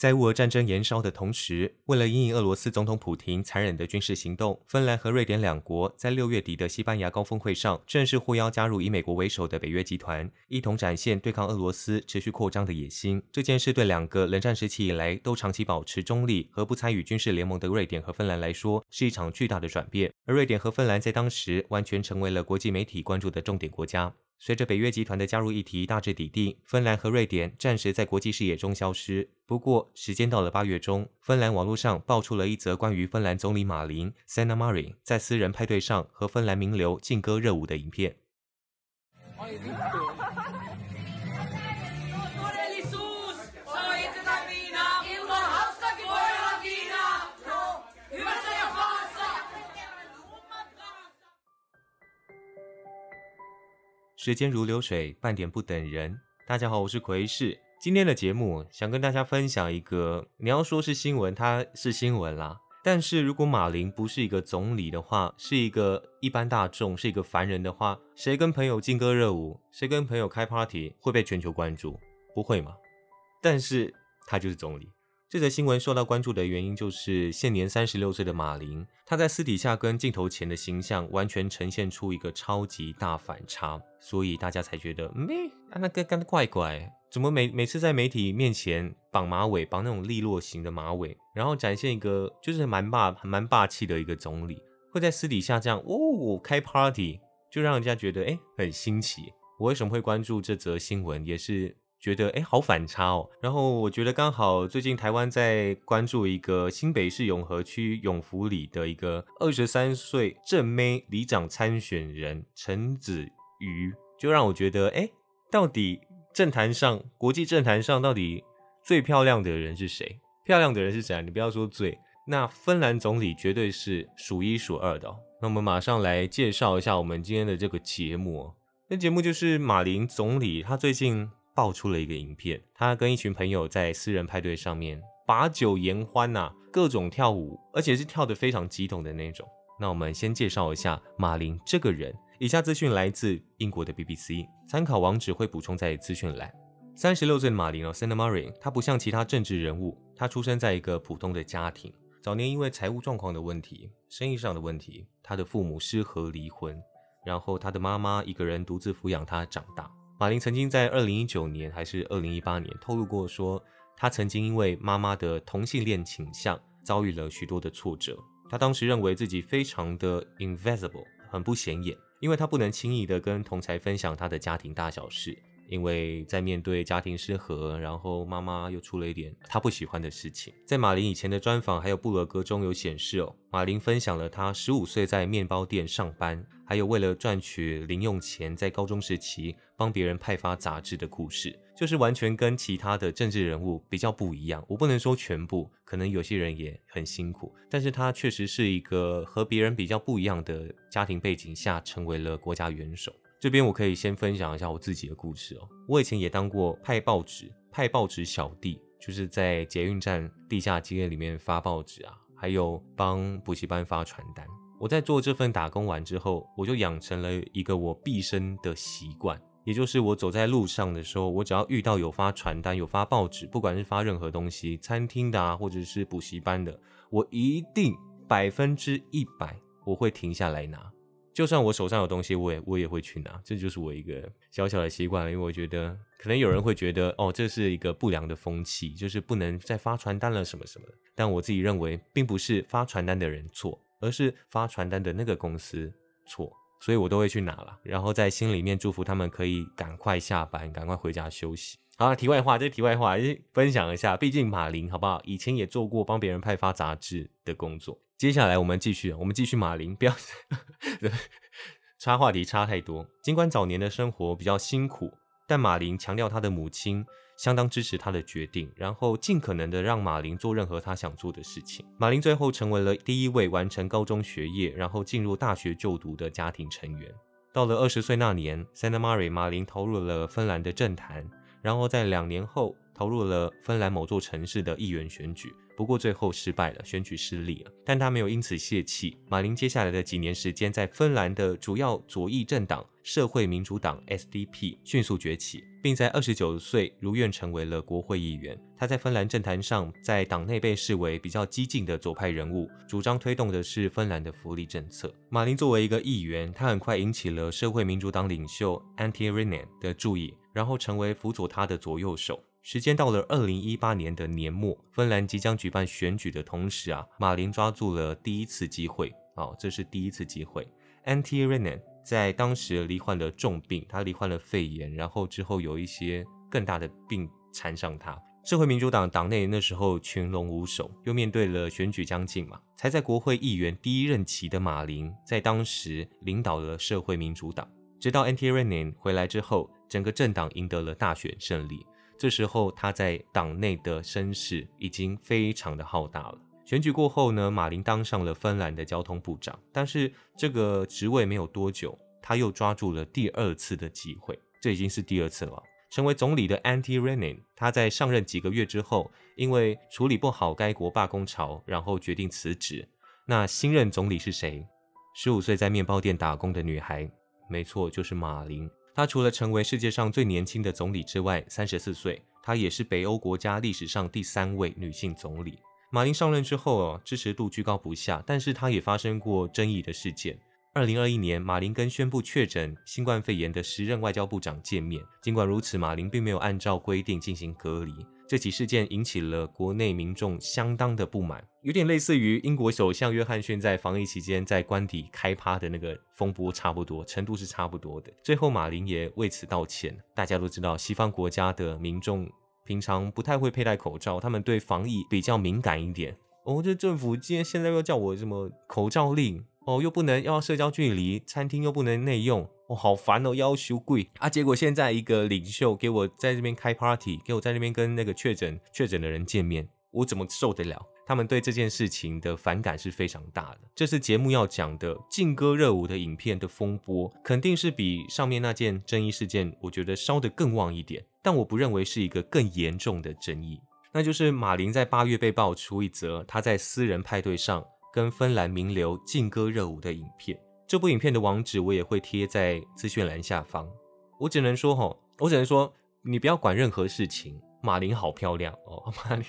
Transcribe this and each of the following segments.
在乌俄战争延烧的同时，为了应应俄罗斯总统普廷残忍的军事行动，芬兰和瑞典两国在六月底的西班牙高峰会上正式获邀加入以美国为首的北约集团，一同展现对抗俄罗斯持续扩张的野心。这件事对两个冷战时期以来都长期保持中立和不参与军事联盟的瑞典和芬兰来说，是一场巨大的转变。而瑞典和芬兰在当时完全成为了国际媒体关注的重点国家。随着北约集团的加入议题大致底定，芬兰和瑞典暂时在国际视野中消失。不过，时间到了八月中，芬兰网络上爆出了一则关于芬兰总理马林 （Sanna Marin） 在私人派对上和芬兰名流劲歌热舞的影片。时间如流水，半点不等人。大家好，我是奎士。今天的节目想跟大家分享一个，你要说是新闻，它是新闻啦。但是如果马林不是一个总理的话，是一个一般大众，是一个凡人的话，谁跟朋友劲歌热舞，谁跟朋友开 party 会被全球关注？不会吗？但是他就是总理。这则新闻受到关注的原因，就是现年三十六岁的马林，他在私底下跟镜头前的形象完全呈现出一个超级大反差，所以大家才觉得，咩啊，那个干的怪怪，怎么每每次在媒体面前绑马尾，绑那种利落型的马尾，然后展现一个就是蛮霸蛮霸气的一个总理，会在私底下这样哦开 party，就让人家觉得哎很新奇。我为什么会关注这则新闻，也是。觉得哎，好反差哦。然后我觉得刚好最近台湾在关注一个新北市永和区永福里的一个二十三岁正妹里长参选人陈子瑜，就让我觉得哎，到底政坛上国际政坛上到底最漂亮的人是谁？漂亮的人是谁？你不要说最，那芬兰总理绝对是数一数二的。那我们马上来介绍一下我们今天的这个节目。那节目就是马林总理，他最近。爆出了一个影片，他跟一群朋友在私人派对上面把酒言欢呐，各种跳舞，而且是跳得非常激动的那种。那我们先介绍一下马林这个人。以下资讯来自英国的 BBC，参考网址会补充在资讯栏。三十六岁的马林哦，Sanna Marin，他不像其他政治人物，他出生在一个普通的家庭。早年因为财务状况的问题、生意上的问题，他的父母失和离婚，然后他的妈妈一个人独自抚养他长大。马林曾经在二零一九年还是二零一八年透露过，说他曾经因为妈妈的同性恋倾向遭遇了许多的挫折。他当时认为自己非常的 invisible，很不显眼，因为他不能轻易的跟同才分享他的家庭大小事。因为在面对家庭失和，然后妈妈又出了一点她不喜欢的事情。在马林以前的专访还有布罗格中有显示哦，马林分享了他十五岁在面包店上班，还有为了赚取零用钱，在高中时期帮别人派发杂志的故事，就是完全跟其他的政治人物比较不一样。我不能说全部，可能有些人也很辛苦，但是他确实是一个和别人比较不一样的家庭背景下，成为了国家元首。这边我可以先分享一下我自己的故事哦。我以前也当过派报纸、派报纸小弟，就是在捷运站地下街里面发报纸啊，还有帮补习班发传单。我在做这份打工完之后，我就养成了一个我毕生的习惯，也就是我走在路上的时候，我只要遇到有发传单、有发报纸，不管是发任何东西，餐厅的啊，或者是补习班的，我一定百分之一百我会停下来拿。就算我手上有东西，我也我也会去拿，这就是我一个小小的习惯。因为我觉得可能有人会觉得，哦，这是一个不良的风气，就是不能再发传单了什么什么的。但我自己认为，并不是发传单的人错，而是发传单的那个公司错，所以我都会去拿了，然后在心里面祝福他们可以赶快下班，赶快回家休息。好，题外话，这题外话，分享一下，毕竟马林好不好？以前也做过帮别人派发杂志的工作。接下来我们继续，我们继续马林，不要 插话题插太多。尽管早年的生活比较辛苦，但马林强调他的母亲相当支持他的决定，然后尽可能的让马林做任何他想做的事情。马林最后成为了第一位完成高中学业，然后进入大学就读的家庭成员。到了二十岁那年，Sanna Marin 马林投入了芬兰的政坛，然后在两年后投入了芬兰某座城市的议员选举。不过最后失败了，选举失利了，但他没有因此泄气。马林接下来的几年时间，在芬兰的主要左翼政党社会民主党 （SDP） 迅速崛起，并在二十九岁如愿成为了国会议员。他在芬兰政坛上，在党内被视为比较激进的左派人物，主张推动的是芬兰的福利政策。马林作为一个议员，他很快引起了社会民主党领袖 Antti Rinne 的注意，然后成为辅佐他的左右手。时间到了二零一八年的年末，芬兰即将举办选举的同时啊，马林抓住了第一次机会。哦，这是第一次机会。Antti Rinne 在当时罹患了重病，他罹患了肺炎，然后之后有一些更大的病缠上他。社会民主党党内那时候群龙无首，又面对了选举将近嘛，才在国会议员第一任期的马林，在当时领导了社会民主党。直到 Antti Rinne 回来之后，整个政党赢得了大选胜利。这时候，他在党内的声势已经非常的浩大了。选举过后呢，马林当上了芬兰的交通部长，但是这个职位没有多久，他又抓住了第二次的机会，这已经是第二次了。成为总理的 Antti Rinne，他在上任几个月之后，因为处理不好该国罢工潮，然后决定辞职。那新任总理是谁？十五岁在面包店打工的女孩，没错，就是马林。他除了成为世界上最年轻的总理之外，三十四岁，他也是北欧国家历史上第三位女性总理。马林上任之后哦，支持度居高不下，但是他也发生过争议的事件。二零二一年，马林跟宣布确诊新冠肺炎的时任外交部长见面，尽管如此，马林并没有按照规定进行隔离。这起事件引起了国内民众相当的不满，有点类似于英国首相约翰逊在防疫期间在官邸开趴的那个风波差不多，程度是差不多的。最后马林也为此道歉。大家都知道，西方国家的民众平常不太会佩戴口罩，他们对防疫比较敏感一点。哦，这政府今天现在又叫我什么口罩令？哦，又不能要社交距离，餐厅又不能内用。哦，好烦哦，要求贵啊！结果现在一个领袖给我在这边开 party，给我在那边跟那个确诊确诊的人见面，我怎么受得了？他们对这件事情的反感是非常大的。这次节目要讲的劲歌热舞的影片的风波，肯定是比上面那件争议事件，我觉得烧得更旺一点。但我不认为是一个更严重的争议，那就是马林在八月被爆出一则他在私人派对上跟芬兰名流劲歌热舞的影片。这部影片的网址我也会贴在资讯栏下方。我只能说，哈，我只能说，你不要管任何事情。马林好漂亮哦，马林。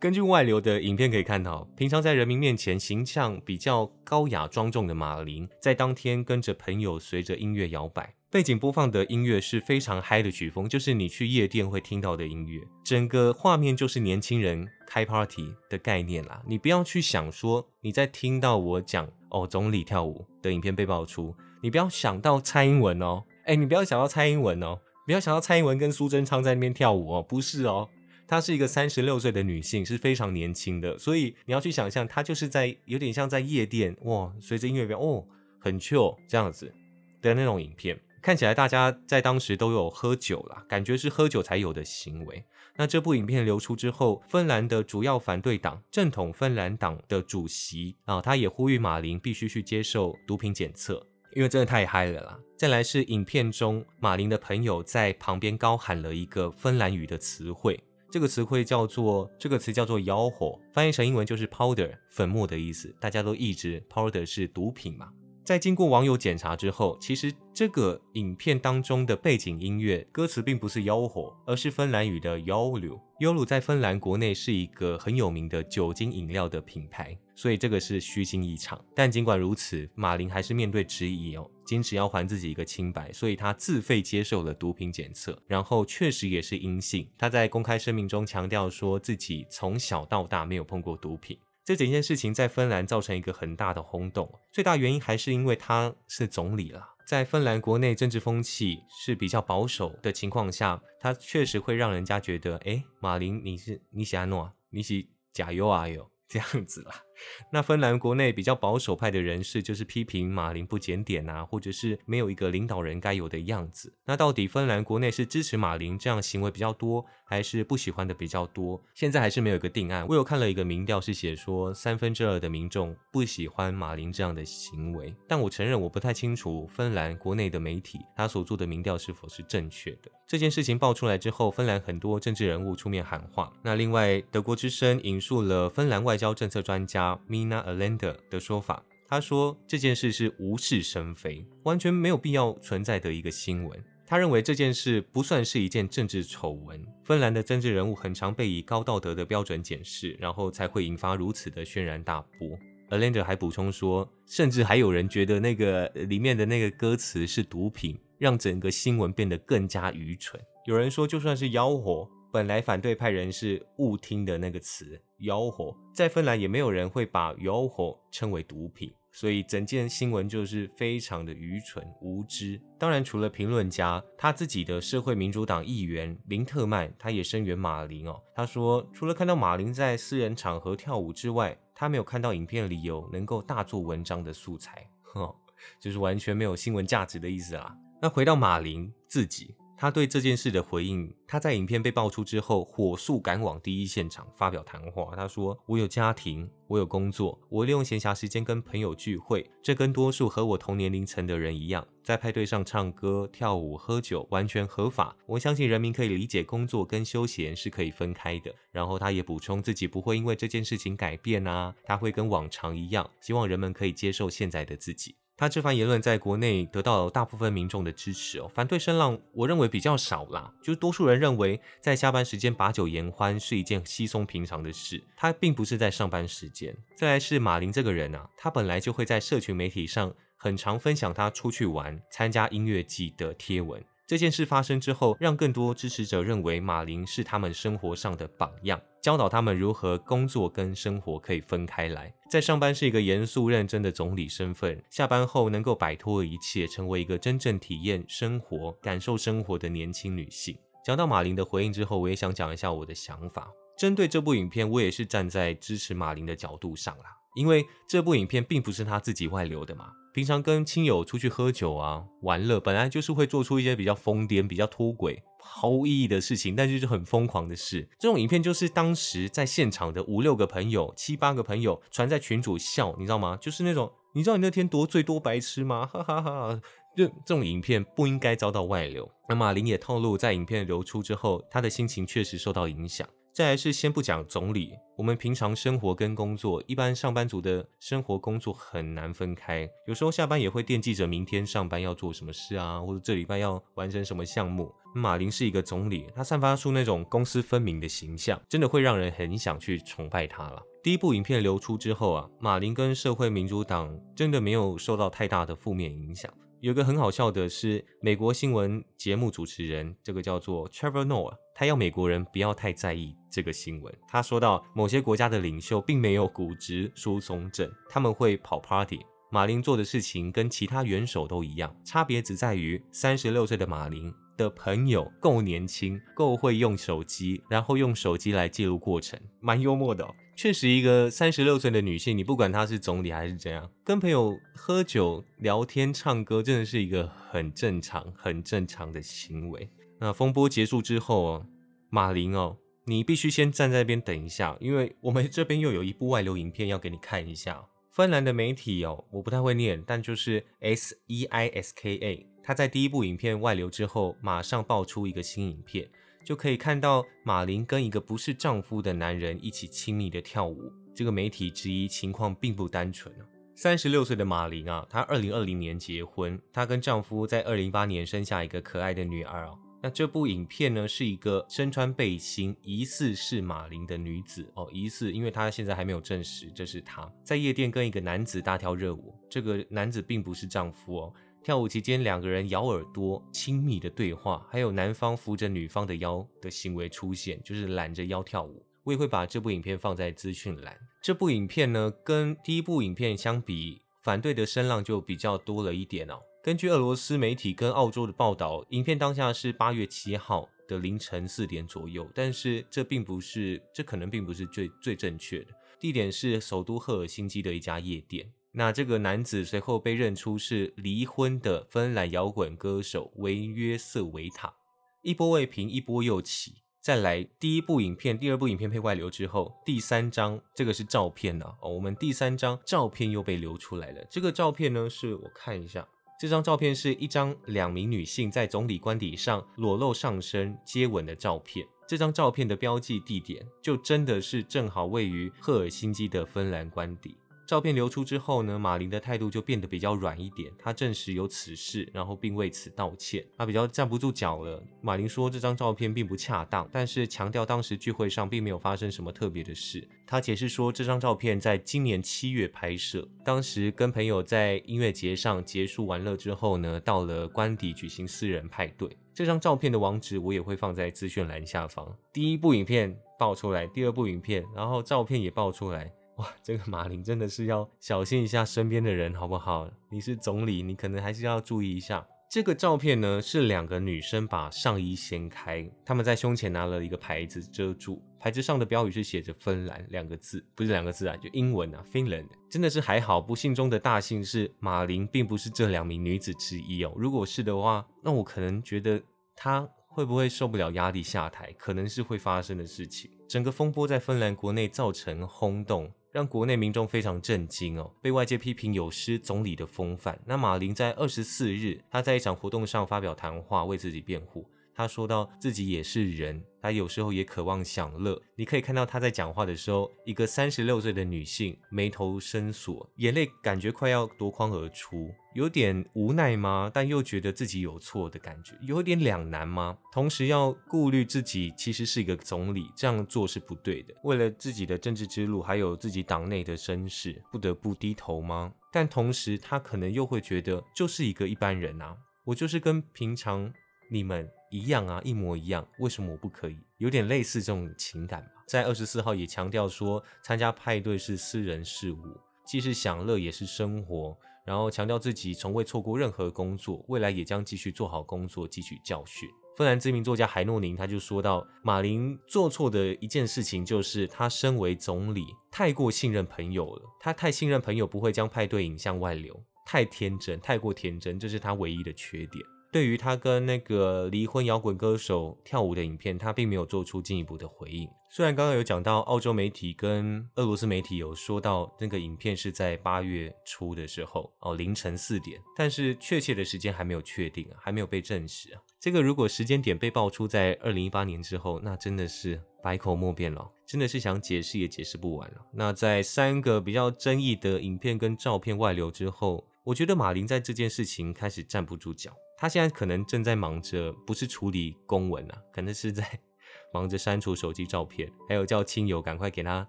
根据外流的影片可以看到，平常在人民面前形象比较高雅庄重的马林，在当天跟着朋友随着音乐摇摆。背景播放的音乐是非常嗨的曲风，就是你去夜店会听到的音乐。整个画面就是年轻人开 party 的概念啦。你不要去想说你在听到我讲哦总理跳舞的影片被爆出，你不要想到蔡英文哦，哎，你不要想到蔡英文哦，不要想到蔡英文跟苏贞昌在那边跳舞哦，不是哦，她是一个三十六岁的女性，是非常年轻的，所以你要去想象她就是在有点像在夜店哇，随着音乐表哦很 chill 这样子的那种影片。看起来大家在当时都有喝酒了，感觉是喝酒才有的行为。那这部影片流出之后，芬兰的主要反对党正统芬兰党的主席啊，他也呼吁马林必须去接受毒品检测，因为真的太嗨了啦。再来是影片中马林的朋友在旁边高喊了一个芬兰语的词汇，这个词汇叫做这个词叫做妖火，翻译成英文就是 powder 粉末的意思。大家都一直 powder 是毒品嘛。在经过网友检查之后，其实这个影片当中的背景音乐歌词并不是吆喝，而是芬兰语的 “yolu”。yolu 在芬兰国内是一个很有名的酒精饮料的品牌，所以这个是虚惊一场。但尽管如此，马林还是面对质疑哦，坚持要还自己一个清白，所以他自费接受了毒品检测，然后确实也是阴性。他在公开声明中强调说自己从小到大没有碰过毒品。这整件事情在芬兰造成一个很大的轰动，最大原因还是因为他是总理了。在芬兰国内政治风气是比较保守的情况下，他确实会让人家觉得，哎，马林你是你喜安诺，你喜加油啊哟这样子啦。那芬兰国内比较保守派的人士就是批评马林不检点啊，或者是没有一个领导人该有的样子。那到底芬兰国内是支持马林这样行为比较多，还是不喜欢的比较多？现在还是没有一个定案。我有看了一个民调，是写说三分之二的民众不喜欢马林这样的行为。但我承认我不太清楚芬兰国内的媒体他所做的民调是否是正确的。这件事情爆出来之后，芬兰很多政治人物出面喊话。那另外，德国之声引述了芬兰外交政策专家。Mina Alenda 的说法，他说这件事是无事生非，完全没有必要存在的一个新闻。他认为这件事不算是一件政治丑闻。芬兰的政治人物很常被以高道德的标准检视，然后才会引发如此的轩然大波。Alenda 还补充说，甚至还有人觉得那个里面的那个歌词是毒品，让整个新闻变得更加愚蠢。有人说，就算是妖火。本来反对派人士误听的那个词“妖火”，在芬兰也没有人会把“妖火”称为毒品，所以整件新闻就是非常的愚蠢无知。当然，除了评论家，他自己的社会民主党议员林特曼，他也声援马林哦。他说，除了看到马林在私人场合跳舞之外，他没有看到影片里有能够大做文章的素材，哼，就是完全没有新闻价值的意思啦。那回到马林自己。他对这件事的回应，他在影片被爆出之后，火速赶往第一现场发表谈话。他说：“我有家庭，我有工作，我利用闲暇时间跟朋友聚会，这跟多数和我同年龄层的人一样，在派对上唱歌、跳舞、喝酒，完全合法。我相信人民可以理解工作跟休闲是可以分开的。”然后他也补充自己不会因为这件事情改变啊，他会跟往常一样，希望人们可以接受现在的自己。他这番言论在国内得到大部分民众的支持哦，反对声浪我认为比较少啦，就是多数人认为在下班时间把酒言欢是一件稀松平常的事，他并不是在上班时间。再来是马林这个人啊，他本来就会在社群媒体上很常分享他出去玩、参加音乐季的贴文。这件事发生之后，让更多支持者认为马林是他们生活上的榜样，教导他们如何工作跟生活可以分开来。在上班是一个严肃认真的总理身份，下班后能够摆脱一切，成为一个真正体验生活、感受生活的年轻女性。讲到马琳的回应之后，我也想讲一下我的想法。针对这部影片，我也是站在支持马琳的角度上啦，因为这部影片并不是他自己外流的嘛。平常跟亲友出去喝酒啊、玩乐，本来就是会做出一些比较疯癫、比较脱轨、毫无意义的事情，但就是很疯狂的事。这种影片就是当时在现场的五六个朋友、七八个朋友传在群主笑，你知道吗？就是那种你知道你那天多醉多白痴吗？哈哈哈！就这种影片不应该遭到外流。那马林也透露，在影片流出之后，他的心情确实受到影响。再来是先不讲总理，我们平常生活跟工作，一般上班族的生活工作很难分开，有时候下班也会惦记着明天上班要做什么事啊，或者这礼拜要完成什么项目。马林是一个总理，他散发出那种公私分明的形象，真的会让人很想去崇拜他了。第一部影片流出之后啊，马林跟社会民主党真的没有受到太大的负面影响。有个很好笑的是，美国新闻节目主持人，这个叫做 Trevor Noah，他要美国人不要太在意这个新闻。他说到，某些国家的领袖并没有骨质疏松症，他们会跑 party。马林做的事情跟其他元首都一样，差别只在于三十六岁的马林的朋友够年轻，够会用手机，然后用手机来记录过程，蛮幽默的。确实，一个三十六岁的女性，你不管她是总理还是怎样，跟朋友喝酒、聊天、唱歌，真的是一个很正常、很正常的行为。那风波结束之后哦，马林哦，你必须先站在那边等一下，因为我们这边又有一部外流影片要给你看一下。芬兰的媒体哦，我不太会念，但就是 S E I S K A，他在第一部影片外流之后，马上爆出一个新影片。就可以看到马林跟一个不是丈夫的男人一起亲密的跳舞。这个媒体质疑情况并不单纯三十六岁的马林啊，她二零二零年结婚，她跟丈夫在二零一八年生下一个可爱的女儿哦。那这部影片呢，是一个身穿背心，疑似是马林的女子哦，疑似，因为她现在还没有证实这是她，在夜店跟一个男子大跳热舞。这个男子并不是丈夫哦。跳舞期间，两个人咬耳朵、亲密的对话，还有男方扶着女方的腰的行为出现，就是揽着腰跳舞。我也会把这部影片放在资讯栏。这部影片呢，跟第一部影片相比，反对的声浪就比较多了一点哦。根据俄罗斯媒体跟澳洲的报道，影片当下是八月七号，的凌晨四点左右，但是这并不是，这可能并不是最最正确的。地点是首都赫尔辛基的一家夜店。那这个男子随后被认出是离婚的芬兰摇滚歌手维约瑟维塔。一波未平，一波又起。再来，第一部影片、第二部影片被外流之后，第三张这个是照片呢。哦，我们第三张照片又被流出来了。这个照片呢，是我看一下，这张照片是一张两名女性在总理官邸上裸露上身接吻的照片。这张照片的标记地点就真的是正好位于赫尔辛基的芬兰官邸。照片流出之后呢，马林的态度就变得比较软一点。他证实有此事，然后并为此道歉。他比较站不住脚了。马林说这张照片并不恰当，但是强调当时聚会上并没有发生什么特别的事。他解释说这张照片在今年七月拍摄，当时跟朋友在音乐节上结束玩乐之后呢，到了官邸举行私人派对。这张照片的网址我也会放在资讯栏下方。第一部影片爆出来，第二部影片，然后照片也爆出来。哇，这个马林真的是要小心一下身边的人，好不好？你是总理，你可能还是要注意一下。这个照片呢，是两个女生把上衣掀开，她们在胸前拿了一个牌子遮住，牌子上的标语是写着“芬兰”两个字，不是两个字啊，就英文啊，Finland。真的是还好，不幸中的大幸是马林并不是这两名女子之一哦。如果是的话，那我可能觉得她会不会受不了压力下台，可能是会发生的事情。整个风波在芬兰国内造成轰动。让国内民众非常震惊哦，被外界批评有失总理的风范。那马林在二十四日，他在一场活动上发表谈话，为自己辩护。他说到自己也是人，他有时候也渴望享乐。你可以看到他在讲话的时候，一个三十六岁的女性眉头深锁，眼泪感觉快要夺眶而出，有点无奈吗？但又觉得自己有错的感觉，有点两难吗？同时要顾虑自己其实是一个总理，这样做是不对的。为了自己的政治之路，还有自己党内的声势，不得不低头吗？但同时他可能又会觉得，就是一个一般人啊，我就是跟平常你们。一样啊，一模一样，为什么我不可以？有点类似这种情感吧。在二十四号也强调说，参加派对是私人事务，既是享乐也是生活。然后强调自己从未错过任何工作，未来也将继续做好工作，汲取教训。芬兰知名作家海诺宁他就说到，马林做错的一件事情就是他身为总理太过信任朋友了，他太信任朋友不会将派对影像外流，太天真，太过天真，这是他唯一的缺点。对于他跟那个离婚摇滚歌手跳舞的影片，他并没有做出进一步的回应。虽然刚刚有讲到澳洲媒体跟俄罗斯媒体有说到那个影片是在八月初的时候哦凌晨四点，但是确切的时间还没有确定啊，还没有被证实啊。这个如果时间点被爆出在二零一八年之后，那真的是百口莫辩了，真的是想解释也解释不完了。那在三个比较争议的影片跟照片外流之后，我觉得马林在这件事情开始站不住脚。他现在可能正在忙着，不是处理公文啊，可能是在 忙着删除手机照片，还有叫亲友赶快给他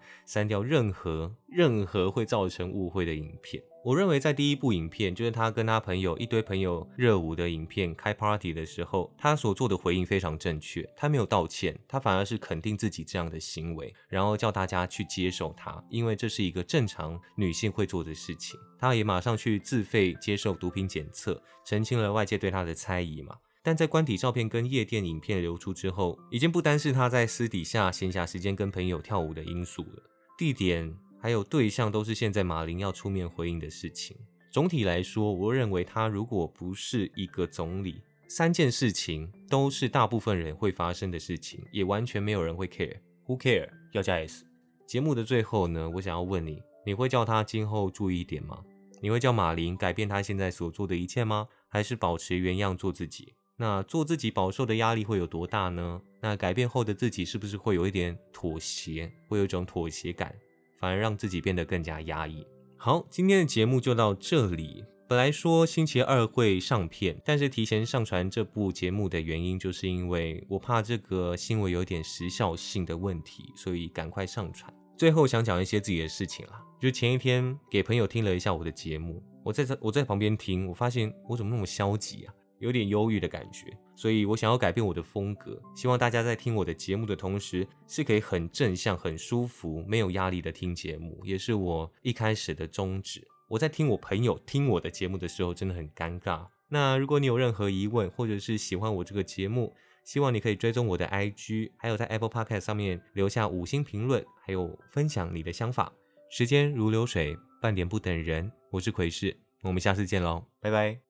删掉任何任何会造成误会的影片。我认为在第一部影片，就是他跟他朋友一堆朋友热舞的影片开 party 的时候，他所做的回应非常正确。他没有道歉，他反而是肯定自己这样的行为，然后叫大家去接受他，因为这是一个正常女性会做的事情。他也马上去自费接受毒品检测，澄清了外界对他的猜疑嘛。但在官邸照片跟夜店影片流出之后，已经不单是他在私底下闲暇时间跟朋友跳舞的因素了，地点。还有对象都是现在马林要出面回应的事情。总体来说，我认为他如果不是一个总理，三件事情都是大部分人会发生的事情，也完全没有人会 care。Who care？要加 S。节目的最后呢，我想要问你，你会叫他今后注意一点吗？你会叫马林改变他现在所做的一切吗？还是保持原样做自己？那做自己饱受的压力会有多大呢？那改变后的自己是不是会有一点妥协，会有一种妥协感？反而让自己变得更加压抑。好，今天的节目就到这里。本来说星期二会上片，但是提前上传这部节目的原因，就是因为我怕这个新闻有点时效性的问题，所以赶快上传。最后想讲一些自己的事情啦，就前一天给朋友听了一下我的节目，我在这我在旁边听，我发现我怎么那么消极啊？有点忧郁的感觉，所以我想要改变我的风格，希望大家在听我的节目的同时，是可以很正向、很舒服、没有压力的听节目，也是我一开始的宗旨。我在听我朋友听我的节目的时候，真的很尴尬。那如果你有任何疑问，或者是喜欢我这个节目，希望你可以追踪我的 IG，还有在 Apple Podcast 上面留下五星评论，还有分享你的想法。时间如流水，半点不等人。我是奎士，我们下次见喽，拜拜。